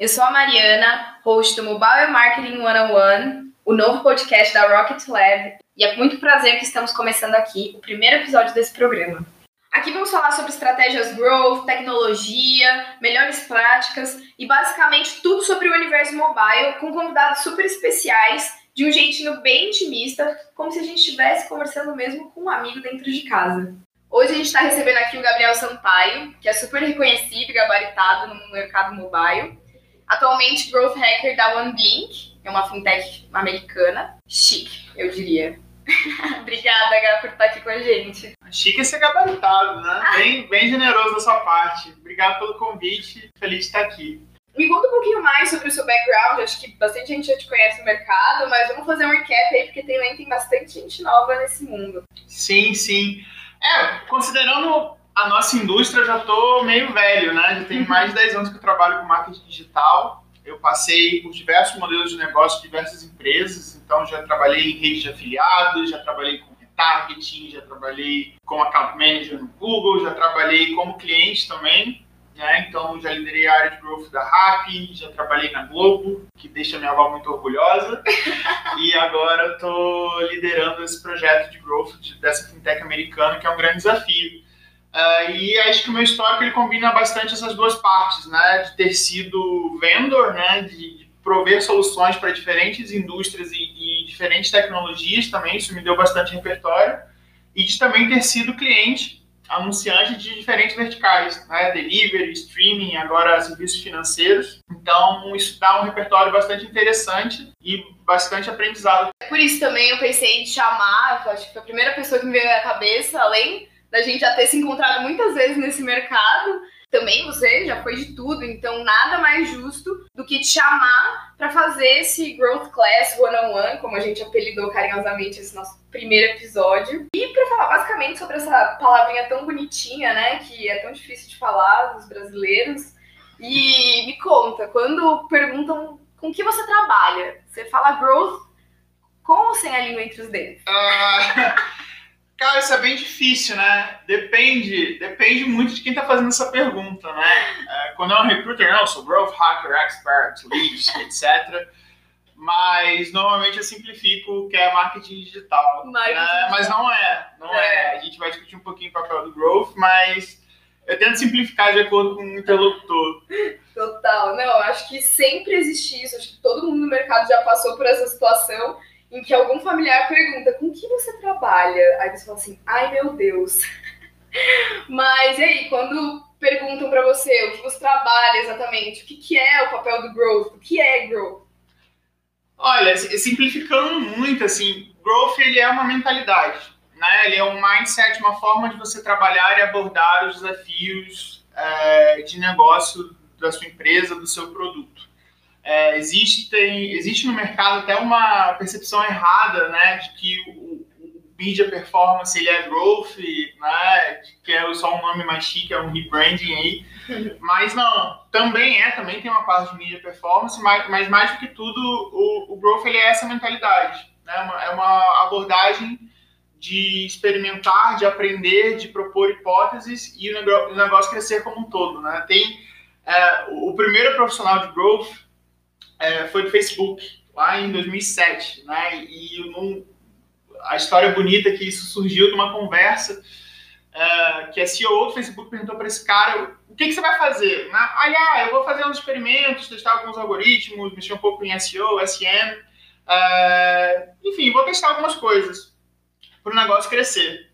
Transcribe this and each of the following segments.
Eu sou a Mariana, host do Mobile Marketing 101, o novo podcast da Rocket Lab, e é com muito prazer que estamos começando aqui o primeiro episódio desse programa. Aqui vamos falar sobre estratégias growth, tecnologia, melhores práticas e basicamente tudo sobre o universo mobile com convidados super especiais de um jeitinho bem intimista, como se a gente estivesse conversando mesmo com um amigo dentro de casa. Hoje a gente está recebendo aqui o Gabriel Sampaio, que é super reconhecido e gabaritado no mercado mobile. Atualmente growth hacker da OneBlink, é uma fintech americana. Chique, eu diria. Obrigada, Gá, por estar aqui com a gente. Chique é ser gabaritado, né? Ah. Bem, bem generoso da sua parte. Obrigado pelo convite, feliz de estar aqui. Me conta um pouquinho mais sobre o seu background. Acho que bastante gente já te conhece no mercado, mas vamos fazer um recap aí, porque também tem bastante gente nova nesse mundo. Sim, sim. É, considerando a nossa indústria, eu já tô meio velho, né? Já tem mais de 10 anos que eu trabalho com marketing digital. Eu passei por diversos modelos de negócio, diversas empresas. Então, já trabalhei em rede de afiliados, já trabalhei com retargeting, já trabalhei como account manager no Google, já trabalhei como cliente também. Né? Então, já liderei a área de growth da RAP, já trabalhei na Globo, que deixa minha avó muito orgulhosa. e agora estou liderando esse projeto de growth dessa fintech americana, que é um grande desafio. Uh, e acho que o meu histórico ele combina bastante essas duas partes, né? De ter sido vendor, né? De, de prover soluções para diferentes indústrias e, e, diferentes tecnologias também, isso me deu bastante repertório. E de também ter sido cliente, anunciante de diferentes verticais, né? Delivery, streaming, agora serviços financeiros. Então, isso dá um repertório bastante interessante e bastante aprendizado. Por isso também eu pensei em chamar, acho que foi a primeira pessoa que me veio à cabeça, além da gente já ter se encontrado muitas vezes nesse mercado. Também você já foi de tudo, então nada mais justo do que te chamar para fazer esse Growth Class One on One, como a gente apelidou carinhosamente esse nosso primeiro episódio. E para falar basicamente sobre essa palavrinha tão bonitinha, né, que é tão difícil de falar dos brasileiros. E me conta, quando perguntam com que você trabalha, você fala growth com ou sem a língua entre os dedos? Uh... Cara, isso é bem difícil, né? Depende, depende muito de quem está fazendo essa pergunta, né? É, quando é um recruiter, não, sou growth hacker, expert, leads, etc. Mas normalmente eu simplifico que é marketing digital. Marketing né? Mas não é, não é. é. A gente vai discutir um pouquinho o papel do growth, mas eu tento simplificar de acordo com o interlocutor. Total, não, acho que sempre existe isso, acho que todo mundo no mercado já passou por essa situação em que algum familiar pergunta com que você trabalha? Aí você fala assim, ai meu Deus. Mas e aí, quando perguntam para você o que você trabalha exatamente, o que, que é o papel do growth, o que é growth? Olha, simplificando muito, assim, growth ele é uma mentalidade, né? Ele é um mindset, uma forma de você trabalhar e abordar os desafios é, de negócio da sua empresa, do seu produto. É, existem, existe no mercado até uma percepção errada, né, de que o, o media performance ele é growth, né, que é só um nome mais chique, é um rebranding aí, mas não, também é, também tem uma parte de media performance, mas, mas mais do que tudo o, o growth ele é essa mentalidade, né, uma, é uma abordagem de experimentar, de aprender, de propor hipóteses e o negócio, o negócio crescer como um todo, né, tem é, o primeiro profissional de growth é, foi do Facebook, lá em 2007, né? E a história bonita é que isso surgiu de uma conversa é, que a CEO do Facebook perguntou para esse cara o que, que você vai fazer? Né? Ah, eu vou fazer uns experimentos, testar alguns algoritmos, mexer um pouco em SEO, SEM, é, enfim, vou testar algumas coisas para o negócio crescer.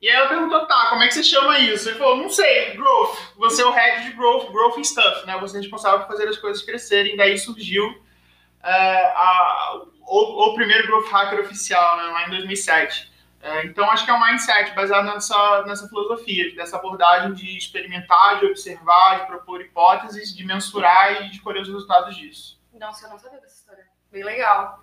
E aí ela perguntou, tá, como é que você chama isso? Ele falou, não sei, growth. Você é o head de growth, growth and stuff, né? Você é responsável por fazer as coisas crescerem. Daí surgiu uh, a, o, o, primeiro growth hacker oficial, né, lá em 2007. Uh, é, então acho que é um mindset baseado nessa, nessa filosofia, dessa abordagem de experimentar, de observar, de propor hipóteses, de mensurar e de colher os resultados disso. Nossa, eu não sabia dessa história. Bem legal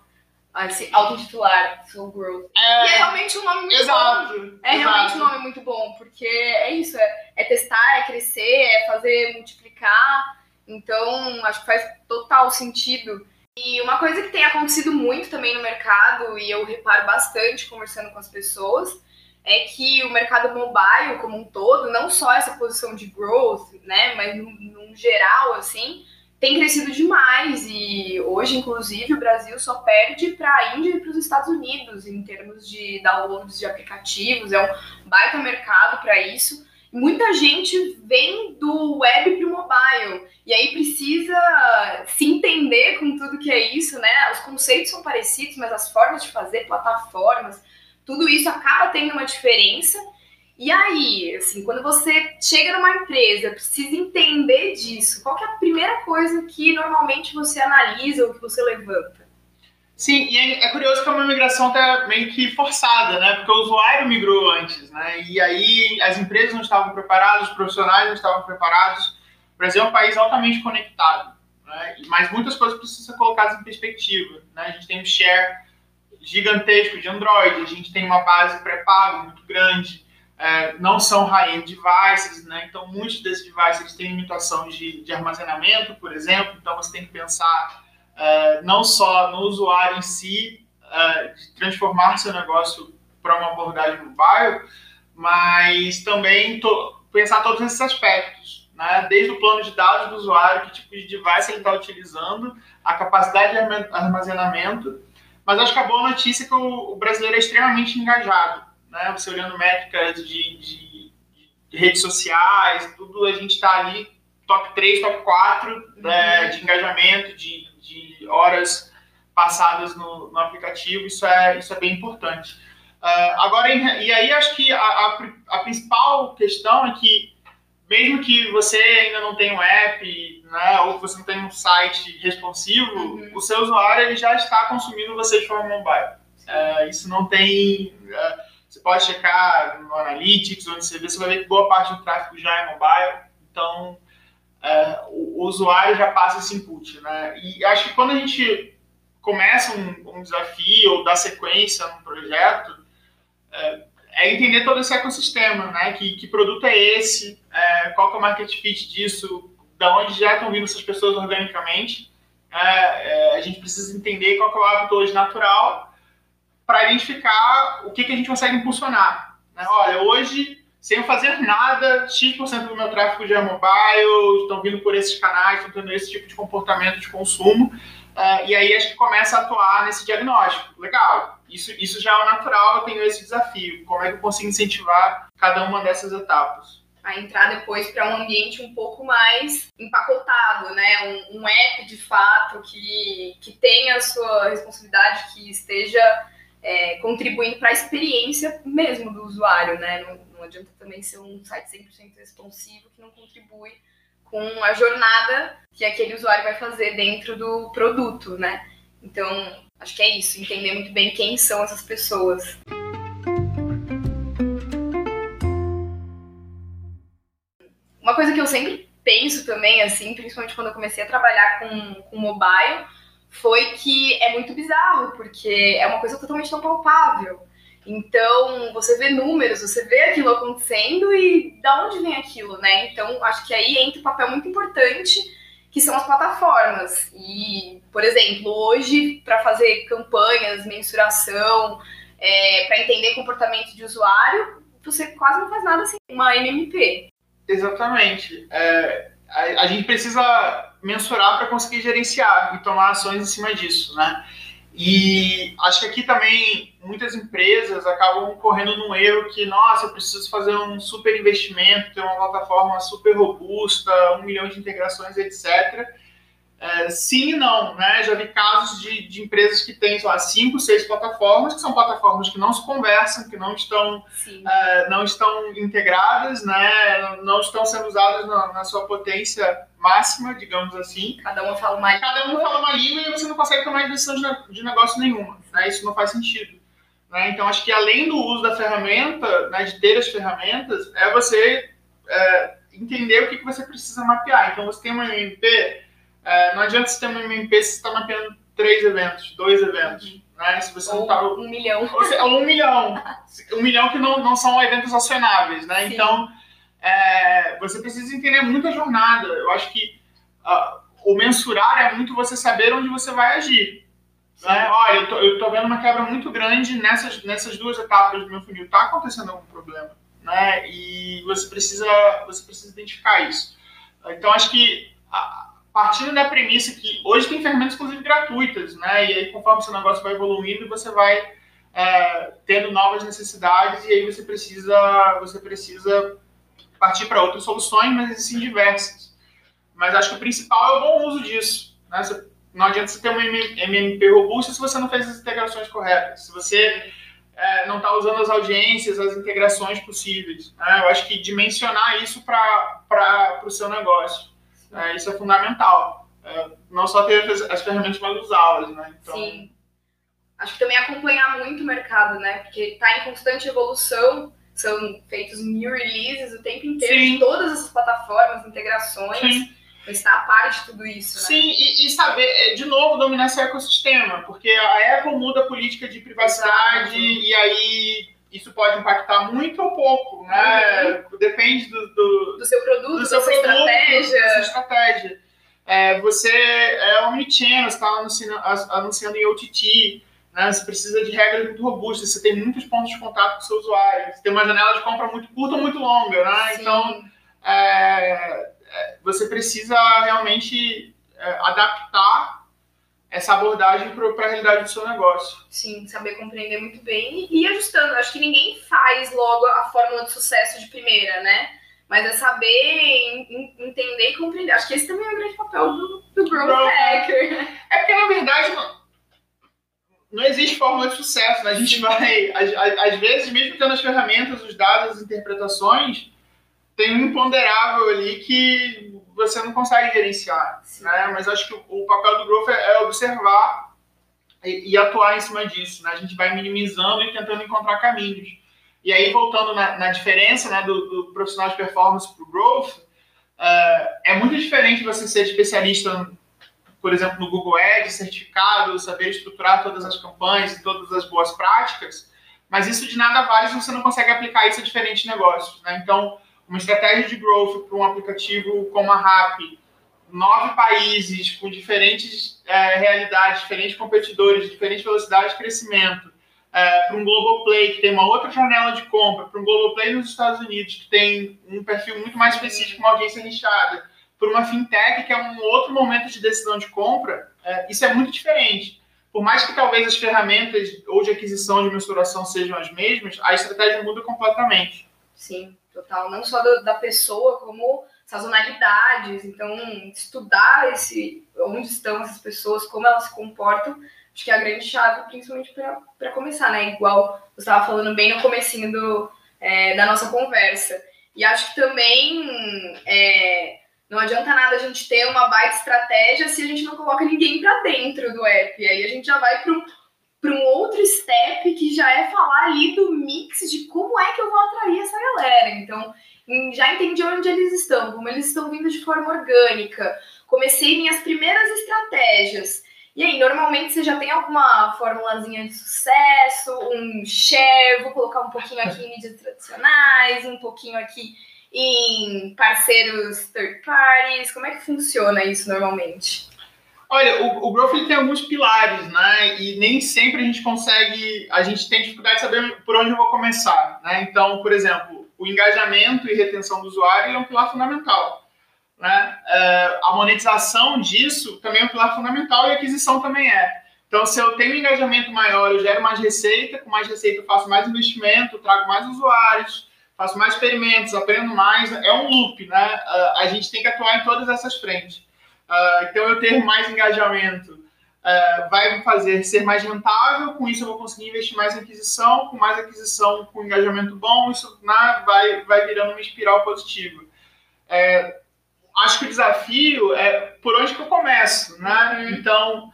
se auto-titular Soul Growth. É, e é realmente um nome muito exato, bom. É exato. realmente um nome muito bom, porque é isso, é, é, testar, é crescer, é fazer multiplicar. Então, acho que faz total sentido. E uma coisa que tem acontecido muito também no mercado, e eu reparo bastante conversando com as pessoas, é que o mercado mobile como um todo, não só essa posição de growth, né, mas no geral, assim, tem crescido demais e hoje, inclusive, o Brasil só perde para a Índia e para os Estados Unidos em termos de downloads de aplicativos. É um baita mercado para isso. Muita gente vem do web para o mobile e aí precisa se entender com tudo que é isso, né? Os conceitos são parecidos, mas as formas de fazer, plataformas, tudo isso acaba tendo uma diferença. E aí, assim, quando você chega numa empresa, precisa entender disso, qual é a primeira coisa que normalmente você analisa ou que você levanta? Sim, e é, é curioso que é uma migração até meio que forçada, né? Porque o usuário migrou antes, né? E aí as empresas não estavam preparadas, os profissionais não estavam preparados. O Brasil é um país altamente conectado, né? Mas muitas coisas precisam ser colocadas em perspectiva, né? A gente tem um share gigantesco de Android, a gente tem uma base pré-pago muito grande, é, não são high-end devices, né? então muitos desses devices têm limitação de, de, armazenamento, por exemplo, então você tem que pensar é, não só no usuário em si, é, transformar seu negócio para uma abordagem mobile, mas também to, pensar todos esses aspectos, né? desde o plano de dados do usuário, que tipo de device ele está utilizando, a capacidade de armazenamento, mas acho que a boa notícia é que o, o brasileiro é extremamente engajado né? Você olhando métricas de, de, de redes sociais, tudo, a gente está ali top 3, top 4 uhum. né, de engajamento, de, de horas passadas no, no, aplicativo, isso é, isso é bem importante. Uh, agora, e aí acho que a, a, a, principal questão é que, mesmo que você ainda não tenha um app, né, ou que você não tenha um site responsivo, uhum. o seu usuário ele já está consumindo você de forma mobile. Uh, isso não tem... Uh, você pode checar no Analytics, onde você vê, você vai ver que boa parte do tráfego já é mobile. Então, é, o, o, usuário já passa esse input, né? E acho que quando a gente começa um, um desafio ou dá sequência num projeto, é, é, entender todo esse ecossistema, né? Que, que produto é esse? É, qual que é o market fit disso? Da onde já estão vindo essas pessoas organicamente? É, é, a gente precisa entender qual que é o hábito hoje natural para identificar o que, que a gente consegue impulsionar. Né? Olha, hoje, sem fazer nada, X% do meu tráfego já é mobile, estão vindo por esses canais, estão tendo esse tipo de comportamento de consumo. Uh, e aí acho que começa a atuar nesse diagnóstico. Legal, isso, isso já é o natural, eu tenho esse desafio. Como é que eu consigo incentivar cada uma dessas etapas? a entrar depois para um ambiente um pouco mais empacotado, né? Um, um, app de fato que, que tenha a sua responsabilidade, que esteja é, contribuindo para a experiência mesmo do usuário, né? Não, não adianta também ser um site 100% responsivo que não contribui com a jornada que aquele usuário vai fazer dentro do produto, né? Então, acho que é isso, entender muito bem quem são essas pessoas. Uma coisa que eu sempre penso também, assim, principalmente quando eu comecei a trabalhar com, com mobile, foi que é muito bizarro, porque é uma coisa totalmente não palpável. Então, você vê números, você vê aquilo acontecendo e da onde vem aquilo, né? Então, acho que aí entra um papel muito importante, que são as plataformas. E, por exemplo, hoje, para fazer campanhas, mensuração, é, para entender comportamento de usuário, você quase não faz nada sem uma MMP. Exatamente. É, a, a gente precisa mensurar para conseguir gerenciar e tomar ações em cima disso, né? E acho que aqui também muitas empresas acabam correndo num erro que, nossa, eu preciso fazer um super investimento, ter uma plataforma super robusta, um milhão de integrações, etc. É, sim e não, né? Já vi casos de, de empresas que têm, sei lá, cinco, seis plataformas, que são plataformas que não se conversam, que não estão, é, não estão integradas, né? Não estão sendo usadas na, na, sua potência máxima, digamos assim. Cada uma fala uma Cada uma fala uma língua e você não consegue tomar decisão de, de negócio nenhuma, né? Isso não faz sentido. Né? Então, acho que além do uso da ferramenta, né, de ter as ferramentas, é você é, entender o que, que você precisa mapear. Então, você tem uma MP é, não adianta você ter uma MP se você está mapeando três eventos, dois eventos. Né? Se você ou não tá, um milhão. Ou, seja, um milhão. Um milhão que não, não são eventos acionáveis. Né? Então, é, você precisa entender muito a jornada. Eu acho que uh, o mensurar é muito você saber onde você vai agir. Né? Olha, eu tô, eu tô vendo uma quebra muito grande nessas, nessas duas etapas do meu funil. Está acontecendo algum problema. Né? E você precisa, você precisa identificar isso. Então, acho que partindo da premissa que hoje tem ferramentas, inclusive, gratuitas, né? E aí, conforme seu negócio vai evoluindo, você vai é, tendo novas necessidades e aí você precisa, você precisa partir para outras soluções, mas existem diversas. Mas acho que o principal é o bom uso disso. Né? Você, não adianta você ter uma MMP robusta se você não fez as integrações corretas. Se você é, não está usando as audiências, as integrações possíveis. Né? Eu acho que dimensionar isso para o seu negócio. É, isso é fundamental. É, não só ter as, as ferramentas, mas usá-las. Né? Então, Sim. Acho que também acompanhar muito o mercado, né? Porque está em constante evolução são feitos new releases o tempo inteiro Sim. de todas as plataformas, integrações. Sim. Está a par de tudo isso, né? Sim, e, e, saber, é, de novo, dominar esse ecossistema, porque a Apple muda a política de privacidade Exato. e aí isso pode impactar muito ou pouco, né? Uhum. Depende do, do, do, seu produto, do seu da sua produto, estratégia. Da sua estratégia. É, você é omnichannel, você está anunciando, anunciando em OTT, né? Você precisa de regras muito robustas, você tem muitos pontos de contato com o seu usuário, você tem uma janela de compra muito curta ou muito longa, né? Então, é, é, você precisa realmente é, adaptar essa abordagem para a realidade do seu negócio. Sim, saber compreender muito bem e ir ajustando. Acho que ninguém faz logo a fórmula de sucesso de primeira, né? Mas é saber entender e compreender. Acho que esse também é o grande papel do, do Growth Hacker. É porque, na verdade, não existe fórmula de sucesso, né? A gente vai, às, às vezes, mesmo tendo as ferramentas, os dados, as interpretações, tem um imponderável ali que você não consegue gerenciar, né? Mas acho que o, o papel do Growth é, é observar e, e, atuar em cima disso, né? A gente vai minimizando e tentando encontrar caminhos. E aí, voltando na, na diferença né, do, do, profissional de performance para o Growth, uh, é muito diferente você ser especialista por exemplo, no Google Ads, certificado, saber estruturar todas as campanhas e todas as boas práticas, mas isso de nada vale se você não consegue aplicar isso a diferentes negócios. Né? Então, uma estratégia de growth para um aplicativo como a Rappi, nove países com diferentes é, realidades, diferentes competidores, diferentes velocidades de crescimento, é, para um Global Play que tem uma outra janela de compra, para um Global Play nos Estados Unidos que tem um perfil muito mais específico, uma audiência nichada, por uma fintech, que é um outro momento de decisão de compra, é, isso é muito diferente. Por mais que talvez as ferramentas ou de aquisição de mensuração sejam as mesmas, a estratégia muda completamente. Sim, total. Não só do, da pessoa, como sazonalidades. Então, estudar esse, onde estão essas pessoas, como elas se comportam, acho que é a grande chave, principalmente para começar, né? Igual você estava falando bem no comecinho do, é, da nossa conversa. E acho que também é, não adianta nada a gente ter uma baita estratégia se a gente não coloca ninguém para dentro do app. Aí a gente já vai para um outro step que já é falar ali do mix de como é que eu vou atrair essa galera. Então, já entendi onde eles estão, como eles estão vindo de forma orgânica. Comecei minhas primeiras estratégias. E aí, normalmente você já tem alguma formulazinha de sucesso, um share, vou colocar um pouquinho aqui em mídias tradicionais, um pouquinho aqui em parceiros third parties? Como é que funciona isso normalmente? Olha, o, o Growth ele tem alguns pilares, né? E nem sempre a gente consegue, a gente tem dificuldade de saber por onde eu vou começar, né? Então, por exemplo, o engajamento e retenção do usuário é um pilar fundamental. Né? Uh, a monetização disso também é um pilar fundamental e a aquisição também é. Então, se eu tenho um engajamento maior, eu gero mais receita, com mais receita eu faço mais investimento, trago mais usuários, faço mais experimentos, aprendo mais, é um loop, né? Uh, a gente tem que atuar em todas essas frentes. Uh, então, eu ter mais engajamento uh, vai me fazer ser mais rentável, com isso eu vou conseguir investir mais em aquisição, com mais aquisição, com engajamento bom, isso né, vai, vai virando uma espiral positiva. É, acho que o desafio é por onde que eu começo, né? Uhum. Então,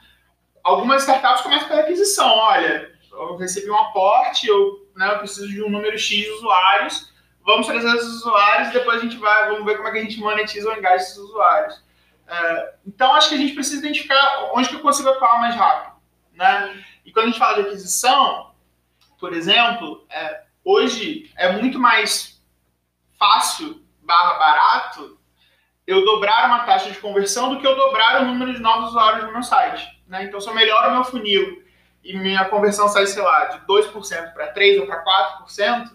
algumas startups começam pela aquisição. Olha, eu recebi um aporte, eu, né, eu preciso de um número X de usuários, vamos trazer os usuários e depois a gente vai, vamos ver como é que a gente monetiza ou engaja esses usuários. É, então, acho que a gente precisa identificar onde que eu consigo atuar mais rápido. Né? E quando a gente fala de aquisição, por exemplo, é, hoje é muito mais fácil barra barato eu dobrar uma taxa de conversão do que eu dobrar o número de novos usuários no meu site. Né? Então, se eu melhoro o meu funil e minha conversão sai, sei lá, de 2% para 3% ou para 4%,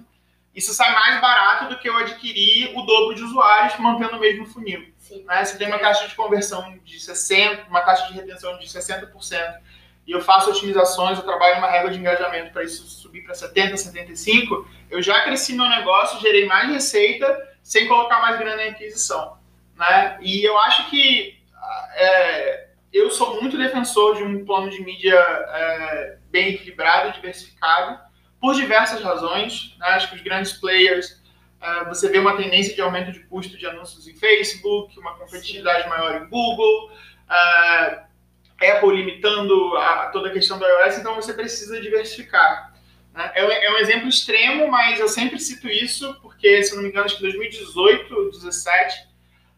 isso sai mais barato do que eu adquirir o dobro de usuários mantendo o mesmo funil. Sim. Né? Você tem uma taxa de conversão de 60%, uma taxa de retenção de 60%, e eu faço otimizações, eu trabalho numa régua de engajamento para isso subir para 70%, 75%, eu já cresci meu negócio, gerei mais receita sem colocar mais grana em aquisição. Né? E eu acho que é, eu sou muito defensor de um plano de mídia é, bem equilibrado, diversificado, por diversas razões. Né? Acho que os grandes players, você vê uma tendência de aumento de custo de anúncios em Facebook, uma competitividade Sim. maior em Google, é, Apple limitando a, toda a questão do iOS, então você precisa diversificar. Né? É, é, um exemplo extremo, mas eu sempre cito isso, porque, se não me engano, acho que em 2018, 2017,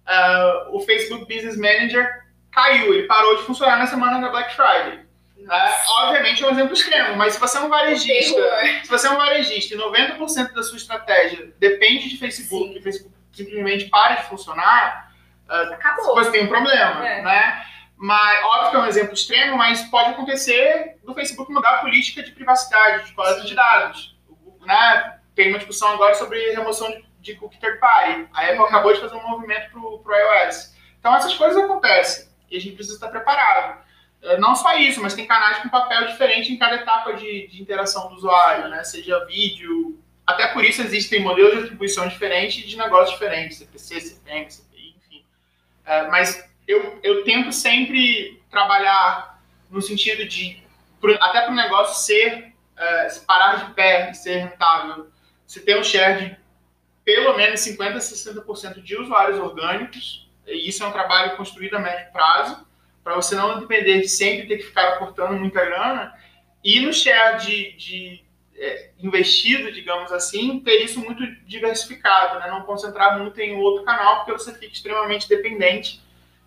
uh, o Facebook Business Manager caiu, ele parou de funcionar na semana da Black Friday. Né? Obviamente é um exemplo extremo, mas se você é um varejista, se você é um varejista e 90% da sua estratégia depende de Facebook, Sim. e Facebook simplesmente para de funcionar, uh, Acabou. você tem um problema, é. né? Mas, óbvio que é um exemplo extremo, mas pode acontecer do Facebook mudar a política de privacidade, de coleta de dados. Né? Tem uma discussão agora sobre remoção de, de cookie third party. A Apple acabou de fazer um movimento para o iOS. Então, essas coisas acontecem e a gente precisa estar preparado. É, não só isso, mas tem canais com papel diferente em cada etapa de, de interação do usuário, né? seja vídeo. Até por isso existem modelos de atribuição diferentes de negócios diferentes, CPC, CPM, CPI, enfim. É, mas eu, eu tento sempre trabalhar no sentido de, até para o negócio ser, é, se parar de pé e ser rentável, você ter um share de pelo menos 50% a 60% de usuários orgânicos, e isso é um trabalho construído a médio prazo, para você não depender de sempre ter que ficar aportando muita grana, e no share de, de é, investido, digamos assim, ter isso muito diversificado, né? não concentrar muito em outro canal, porque você fica extremamente dependente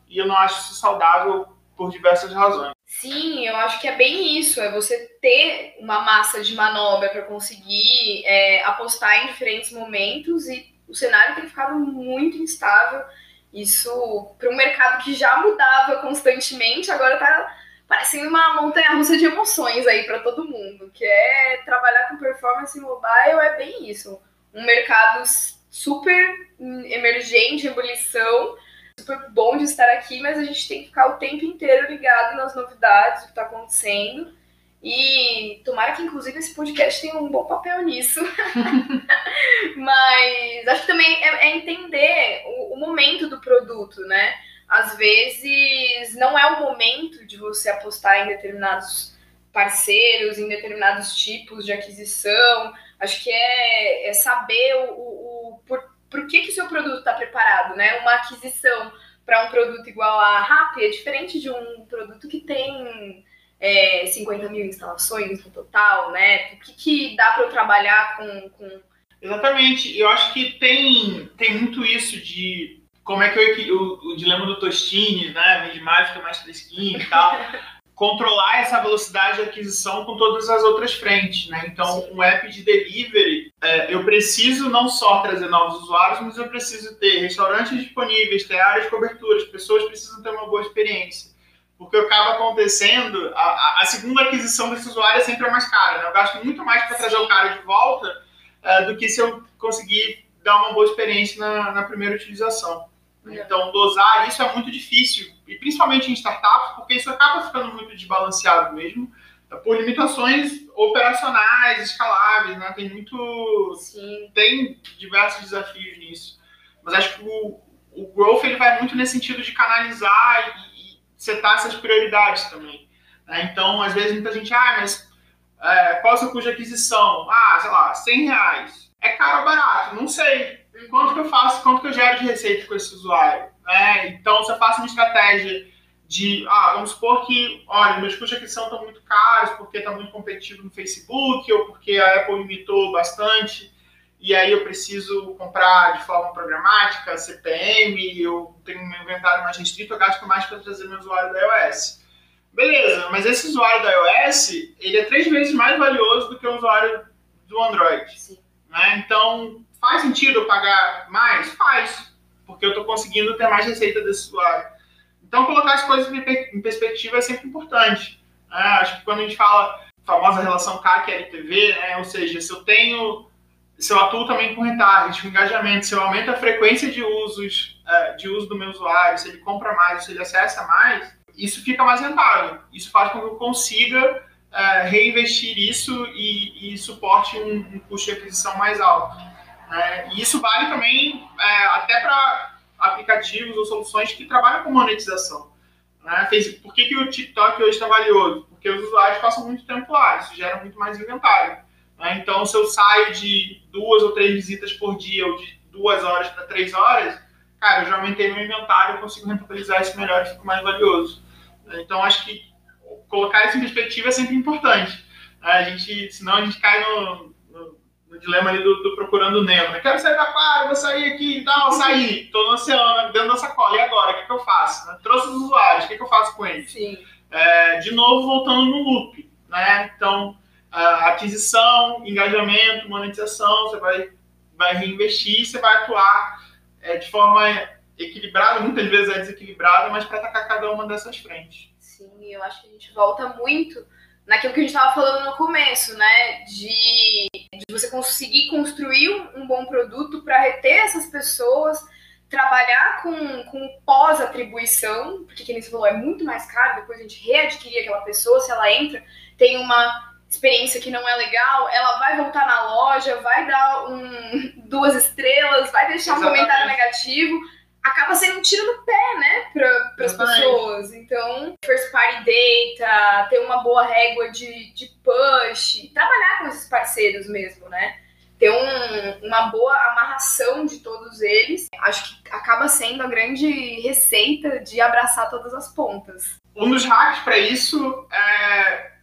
e eu não acho isso saudável por diversas razões. Sim, eu acho que é bem isso, é você ter uma massa de manobra para conseguir é, apostar em diferentes momentos e o cenário tem ficado muito instável. Isso para um mercado que já mudava constantemente, agora está parecendo uma montanha russa de emoções aí para todo mundo, que é trabalhar com performance mobile é bem isso. Um mercado super emergente, ebulição, super bom de estar aqui, mas a gente tem que ficar o tempo inteiro ligado nas novidades, o que está acontecendo. E tomara que, inclusive, esse podcast tenha um bom papel nisso. mas acho que também é, é entender o, o, momento do produto, né? Às vezes não é o momento de você apostar em determinados parceiros, em determinados tipos de aquisição. Acho que é, é saber o, o, o por, por que, que o seu produto está preparado, né? Uma aquisição para um produto igual a RAP é diferente de um produto que tem é, 50 mil instalações no total, né? O que, que dá para eu trabalhar com, com... Exatamente. Eu acho que tem, tem muito isso de como é que eu, o, o dilema do Tostini, né? Vende mais, fica mais fresquinho e tal. controlar essa velocidade de aquisição com todas as outras frentes, né? Então, Sim. um app de delivery, é, eu preciso não só trazer novos usuários, mas eu preciso ter restaurantes disponíveis, ter áreas de cobertura, as pessoas precisam ter uma boa experiência. Porque acaba acontecendo, a, a segunda aquisição desse usuário é sempre a mais cara, né? Eu gasto muito mais para trazer o cara de volta é, do que se eu conseguir dar uma boa experiência na, na primeira utilização. Então, dosar isso é muito difícil, e principalmente em startups, porque isso acaba ficando muito desbalanceado mesmo, por limitações operacionais, escaláveis, né? Tem muito... Sim. Tem diversos desafios nisso. Mas acho que o, o growth ele vai muito nesse sentido de canalizar setar essas prioridades também. Né? Então, às vezes, muita gente, ah, mas é, qual é o seu custo de aquisição? Ah, sei lá, 100 reais. É caro ou barato? Não sei quanto que eu faço, quanto que eu gero de receita com esse usuário. Né? Então, se eu faço uma estratégia de, ah, vamos supor que, olha, meus custos de aquisição estão muito caros porque está muito competitivo no Facebook ou porque a Apple limitou bastante e aí eu preciso comprar de forma programática, CPM, eu tenho um inventário mais restrito, eu gasto mais para trazer meu usuário da iOS. Beleza, mas esse usuário da iOS, ele é três vezes mais valioso do que o usuário do Android. Sim. Né? Então, Faz sentido eu pagar mais? Faz, porque eu estou conseguindo ter mais receita desse usuário. Então, colocar as coisas em perspectiva é sempre importante. Né? Acho que quando a gente fala a famosa relação CAC-LTV, né? ou seja, se eu tenho se eu atuo também com retarget, com engajamento, se eu aumento a frequência de usos, uh, de uso do meu usuário, se ele compra mais, se ele acessa mais, isso fica mais rentável. Isso faz com que eu consiga uh, reinvestir isso e, e suporte um, um, custo de aquisição mais alto. Uh, e isso vale também até para aplicativos ou soluções que trabalham com monetização. Né? Por que, que o TikTok hoje está valioso? Porque os usuários passam muito tempo lá, isso gera muito mais inventário. Né? Então, se eu saio de duas ou três visitas por dia, ou de duas horas para três horas, cara, eu já aumentei meu inventário, eu consigo rentabilizar isso melhor e fico mais valioso. Então, acho que colocar isso em perspectiva é sempre importante. A gente, senão a gente cai no, no, no dilema ali do, do, procurando Nemo. Né? Quero sair da aquário, vou sair aqui e tal, sair. Estou no oceano, dentro da sacola. E agora? O que, que eu faço? Né? Trouxe os usuários, o que, que eu faço com eles? É, de novo, voltando no loop. Né? Então, aquisição, engajamento, monetização, você vai, vai reinvestir, você vai atuar é, de forma equilibrada, muitas vezes é desequilibrada, mas para atacar cada uma dessas frentes. Sim, eu acho que a gente volta muito naquilo que a gente estava falando no começo, né? De, de você conseguir construir um, bom produto para reter essas pessoas, trabalhar com, com pós-atribuição, porque, como você falou, é muito mais caro depois a gente readquirir aquela pessoa, se ela entra, tem uma experiência que não é legal, ela vai voltar na loja, vai dar um, duas estrelas, vai deixar Exatamente. um comentário negativo. Acaba sendo um tiro no pé, né, para as pessoas. Então, first party data, ter uma boa régua de, de push, trabalhar com esses parceiros mesmo, né? Ter um, uma boa amarração de todos eles, acho que acaba sendo a grande receita de abraçar todas as pontas. Um dos hacks para isso é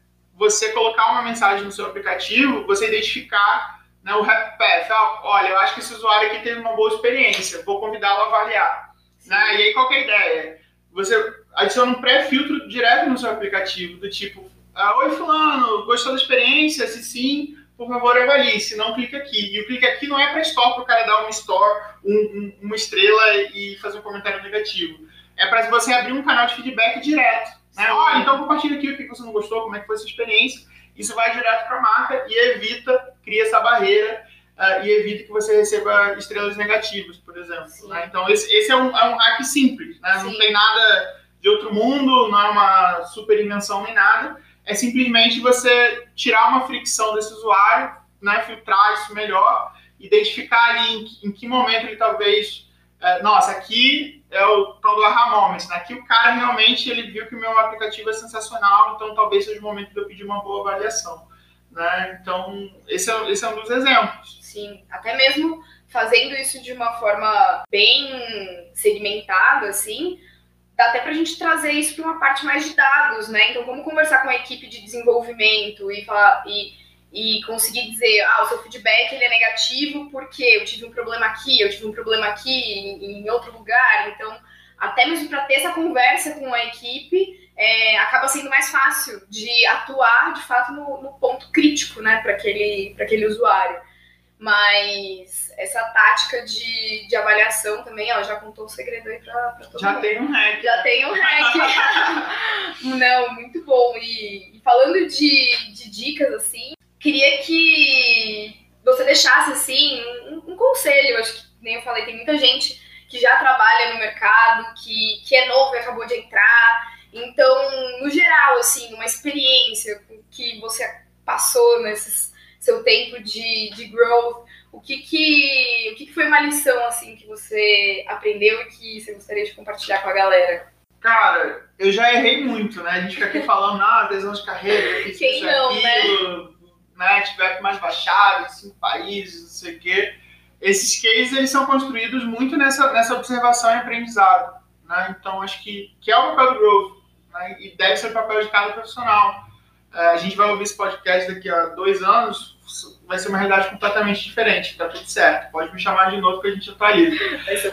você colocar uma mensagem no seu aplicativo, você identificar né, o Happy Path. Ah, olha, eu acho que esse usuário aqui teve uma boa experiência, vou convidá-lo a avaliar. Né? E aí, qual é a ideia? Você adiciona um pré-filtro direto no seu aplicativo, do tipo, ah, Oi, fulano, gostou da experiência? Se sim, por favor, avalie. Se não, clique aqui. E o clique aqui não é para store, para o cara dar uma store, um, um, uma estrela e fazer um comentário negativo. É para você abrir um canal de feedback direto. Né? Olha, então compartilha aqui o que você não gostou, como é que foi a sua experiência. Isso vai direto para a marca e evita, cria essa barreira uh, e evita que você receba estrelas negativas, por exemplo. Né? Então, esse, esse é, um, é um hack simples. Né? Não tem nada de outro mundo, não é uma super invenção nem nada. É simplesmente você tirar uma fricção desse usuário, né? filtrar isso melhor, identificar ali em, em que momento ele talvez é, nossa, aqui é o tal do aha moment, né? Aqui o cara realmente ele viu que o meu aplicativo é sensacional, então talvez seja o momento de eu pedir uma boa avaliação. Né? Então, esse é, esse é um dos exemplos. Sim, até mesmo fazendo isso de uma forma bem segmentada, assim, dá até para a gente trazer isso para uma parte mais de dados, né? Então, como conversar com a equipe de desenvolvimento e falar e e conseguir dizer, ah, o seu feedback ele é negativo porque eu tive um problema aqui, eu tive um problema aqui em, em outro lugar, então até mesmo para ter essa conversa com a equipe é, acaba sendo mais fácil de atuar de fato no, no ponto crítico, né, para aquele, aquele usuário. Mas essa tática de, de avaliação também, ó, já contou o um segredo aí para todo já mundo. tem um hack. Já tem um hack. Não, muito bom. E, e falando de, de dicas assim, queria que você deixasse assim um, um conselho. Acho que nem eu falei, tem muita gente que já trabalha no mercado, que, que é novo e acabou de entrar. Então, no geral, assim, uma experiência que você passou nesse seu tempo de, de growth, o que que, o que que foi uma lição, assim, que você aprendeu e que você gostaria de compartilhar com a galera? Cara, eu já errei muito, né? A gente fica aqui falando, ah, decisão de carreira, fiz Quem isso, não, aquilo, né? Né, tiver mais baixado, cinco países, não sei o quê. Esses cases eles são construídos muito nessa, nessa observação e aprendizado. Né? Então, acho que, que é o papel do Growth né? e deve ser o papel de cada profissional. É, a gente vai ouvir esse podcast daqui a dois anos, vai ser uma realidade completamente diferente, tá tudo certo. Pode me chamar de novo que a gente atualiza.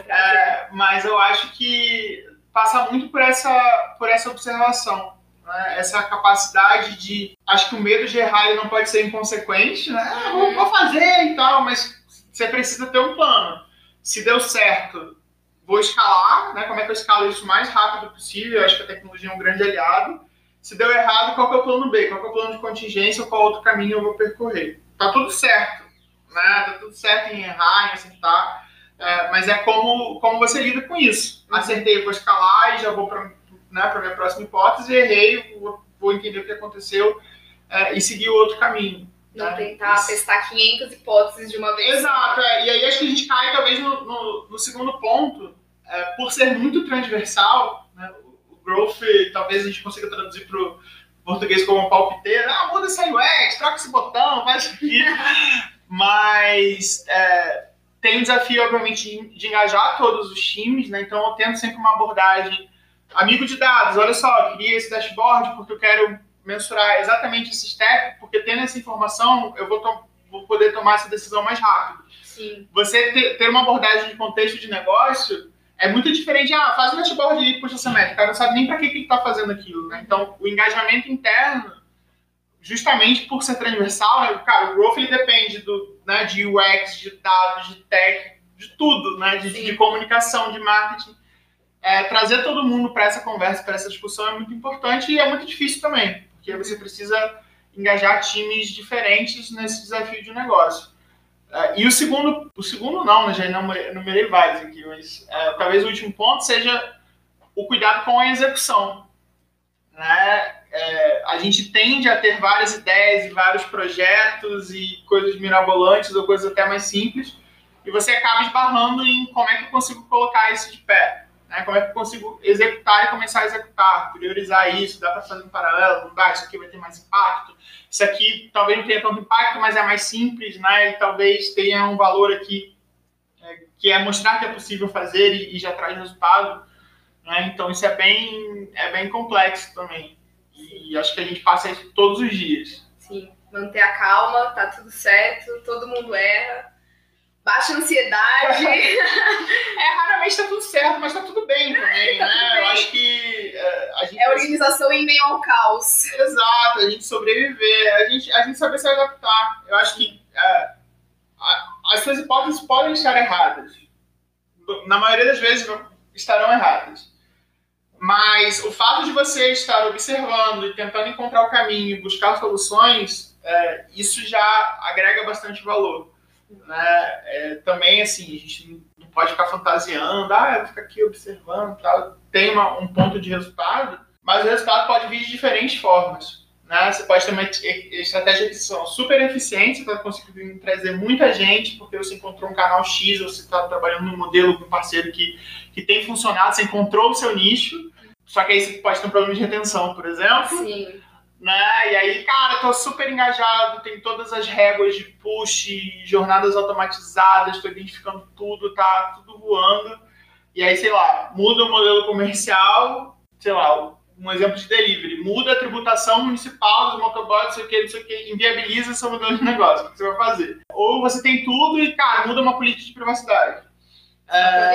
É, mas eu acho que passa muito por essa, por essa observação né? essa capacidade de. Acho que o medo de errar não pode ser inconsequente, né? Ah, vou, vou fazer e tal, mas você precisa ter um plano. Se deu certo, vou escalar, né? Como é que eu escalo isso o mais rápido possível? Eu acho que a tecnologia é um grande aliado. Se deu errado, qual é o plano B? Qual é o plano de contingência qual outro caminho eu vou percorrer? Tá tudo certo. né? Tá tudo certo em errar, em acertar. É, mas é como, como você lida com isso. Acertei, vou escalar e já vou para né, minha próxima hipótese, errei, vou, vou entender o que aconteceu é, e seguir o outro caminho. Não né? tentar isso. testar 500 hipóteses de uma vez. Exato, é. e aí acho que a gente cai talvez no, no, no segundo ponto, é, por ser muito transversal, né, o growth talvez a gente consiga traduzir para o português como um palpiteiro, ah, muda esse UX, troca esse botão, faz isso aqui. Mas é, tem o desafio, obviamente, de engajar todos os times, né? Então eu tento sempre uma abordagem amigo de dados, olha só, eu queria esse dashboard porque eu quero mensurar exatamente esse step, porque tendo essa informação eu vou, vou poder tomar essa decisão mais rápido. Sim. Você ter, ter uma abordagem de contexto de negócio é muito diferente. Ah, faz um dashboard e puxa essa métrica. O cara não sabe nem para que, que ele está fazendo aquilo. Né? Então, o engajamento interno, justamente por ser transversal, né? cara, o growth ele depende do, né, de UX, de dados, de tech, de tudo, né? de, de comunicação, de marketing. É, trazer todo mundo para essa conversa, para essa discussão é muito importante e é muito difícil também, porque você precisa engajar times diferentes nesse desafio de negócio. Uh, e o segundo, o segundo não, né, já enumerei vários aqui, mas uh, talvez o último ponto seja o cuidado com a execução. Né? É, a gente tende a ter várias ideias e vários projetos e coisas mirabolantes ou coisas até mais simples, e você acaba esbarrando em como é que eu consigo colocar isso de pé. Né? Como é que eu consigo executar e começar a executar, priorizar isso, dá para fazer em paralelo, não dá, isso aqui vai ter mais impacto, isso aqui talvez não tenha tanto impacto, mas é mais simples, né? E talvez tenha um valor aqui é, que é mostrar que é possível fazer e, e já traz resultado. Né? Então isso é bem, é bem complexo também. E acho que a gente passa isso todos os dias. Sim, manter a calma, tá tudo certo, todo mundo erra baixa ansiedade. é, raramente tá tudo certo, mas tá tudo bem também, tá né? Bem. Eu acho que. É, a gente é organização em meio ao caos. Exato, a gente sobreviver, a gente, a gente saber se adaptar. Eu acho que é, a, as suas hipóteses podem estar erradas. Na maioria das vezes estarão erradas. Mas o fato de você estar observando e tentando encontrar o caminho e buscar soluções, é, isso já agrega bastante valor. Né? É, também, assim, a gente não pode ficar fantasiando, ah, eu vou ficar aqui observando, tal. tem uma, um ponto de resultado, mas o resultado pode vir de diferentes formas. Né? Você pode ter uma estratégia que são super eficientes, você está conseguindo trazer muita gente, porque você encontrou um canal X, ou você está trabalhando num modelo com um parceiro que, que tem funcionado, você encontrou o seu nicho, só que aí você pode ter um problema de retenção, por exemplo. Sim né? E aí, cara, tô super engajado, tem todas as réguas de push, jornadas automatizadas, tô identificando tudo, tá tudo voando. E aí, sei lá, muda o modelo comercial, sei lá, um exemplo de delivery, muda a tributação municipal dos motoboys, não sei o que, não sei o que, inviabiliza seu modelo de negócio, o que você vai fazer? Ou você tem tudo e, cara, muda uma política de privacidade. É.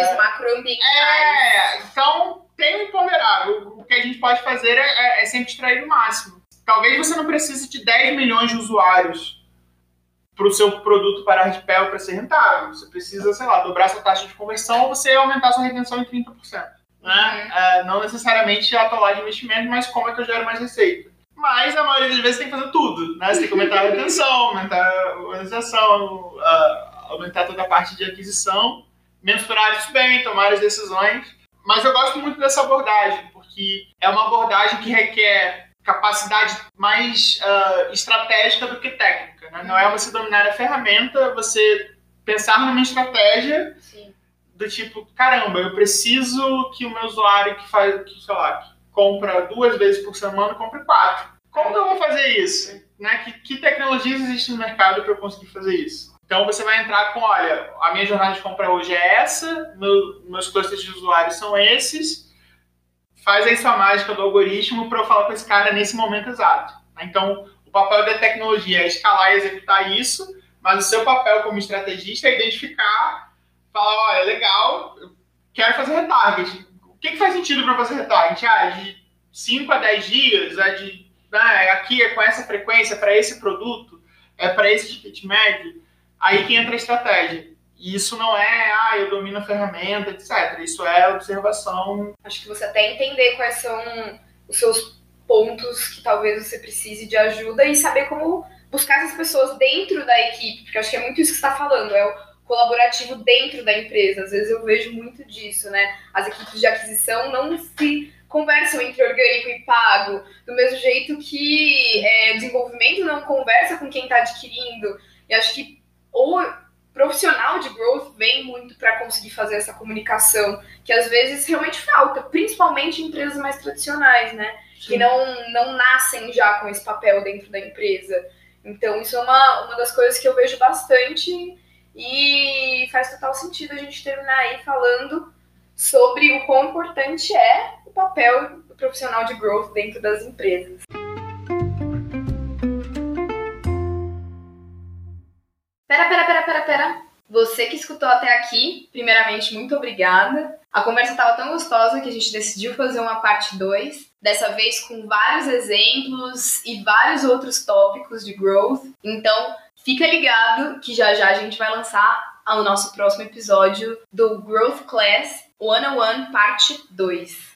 É, então tem um imponderável. O que a gente pode fazer é, é, é sempre extrair o máximo talvez você não precise de 10 milhões de usuários para o seu produto parar de pé ou para ser rentável. Você precisa, sei lá, dobrar sua taxa de conversão ou você aumentar sua retenção em 30%. Né? Uhum. É, não necessariamente atolar de investimento, mas como é que eu gero mais receita. Mas a maioria das vezes tem que fazer tudo. Né? Você tem que aumentar a retenção, aumentar a organização, uh, aumentar toda a parte de aquisição, mensurar isso bem, tomar as decisões. Mas eu gosto muito dessa abordagem, porque é uma abordagem que requer capacidade mais uh, estratégica do que técnica. Né? Não é você dominar a ferramenta, você pensar numa estratégia Sim. do tipo, caramba, eu preciso que o meu usuário que faz, que, sei lá, que compra duas vezes por semana, compre quatro. Como que eu vou fazer isso? Né? Que, que tecnologias existem no mercado para eu conseguir fazer isso? Então você vai entrar com, olha, a minha jornada de compra hoje é essa, meu, meus clusters de usuários são esses, faz aí sua mágica do algoritmo para eu falar com esse cara nesse momento exato. Então, o papel da tecnologia é escalar e executar isso, mas o seu papel como estrategista é identificar, falar, olha, legal, eu quero fazer retarget. O que, que faz sentido para fazer retarget? Ah, de 5 a 10 dias, é de, né, aqui é com essa frequência para esse produto, é para esse ticket médio. Aí que entra a estratégia. E isso não é, ah, eu domino a ferramenta, etc. Isso é observação. Acho que você até entender quais são os seus pontos que talvez você precise de ajuda e saber como buscar essas pessoas dentro da equipe, porque acho que é muito isso que você está falando, é o colaborativo dentro da empresa. Às vezes eu vejo muito disso, né? As equipes de aquisição não se conversam entre orgânico e pago, do mesmo jeito que é, desenvolvimento não conversa com quem está adquirindo. E acho que o profissional de growth vem muito para conseguir fazer essa comunicação, que às vezes realmente falta, principalmente em empresas mais tradicionais, né? Sim. Que não, não nascem já com esse papel dentro da empresa. Então, isso é uma, uma das coisas que eu vejo bastante e faz total sentido a gente terminar aí falando sobre o quão importante é o papel do profissional de growth dentro das empresas. Pera, pera, pera, pera, pera. Você que escutou até aqui, primeiramente, muito obrigada. A conversa estava tão gostosa que a gente decidiu fazer uma parte 2, dessa vez com vários exemplos e vários outros tópicos de growth. Então, fica ligado que já já a gente vai lançar o nosso próximo episódio do Growth Class 101 Parte 2.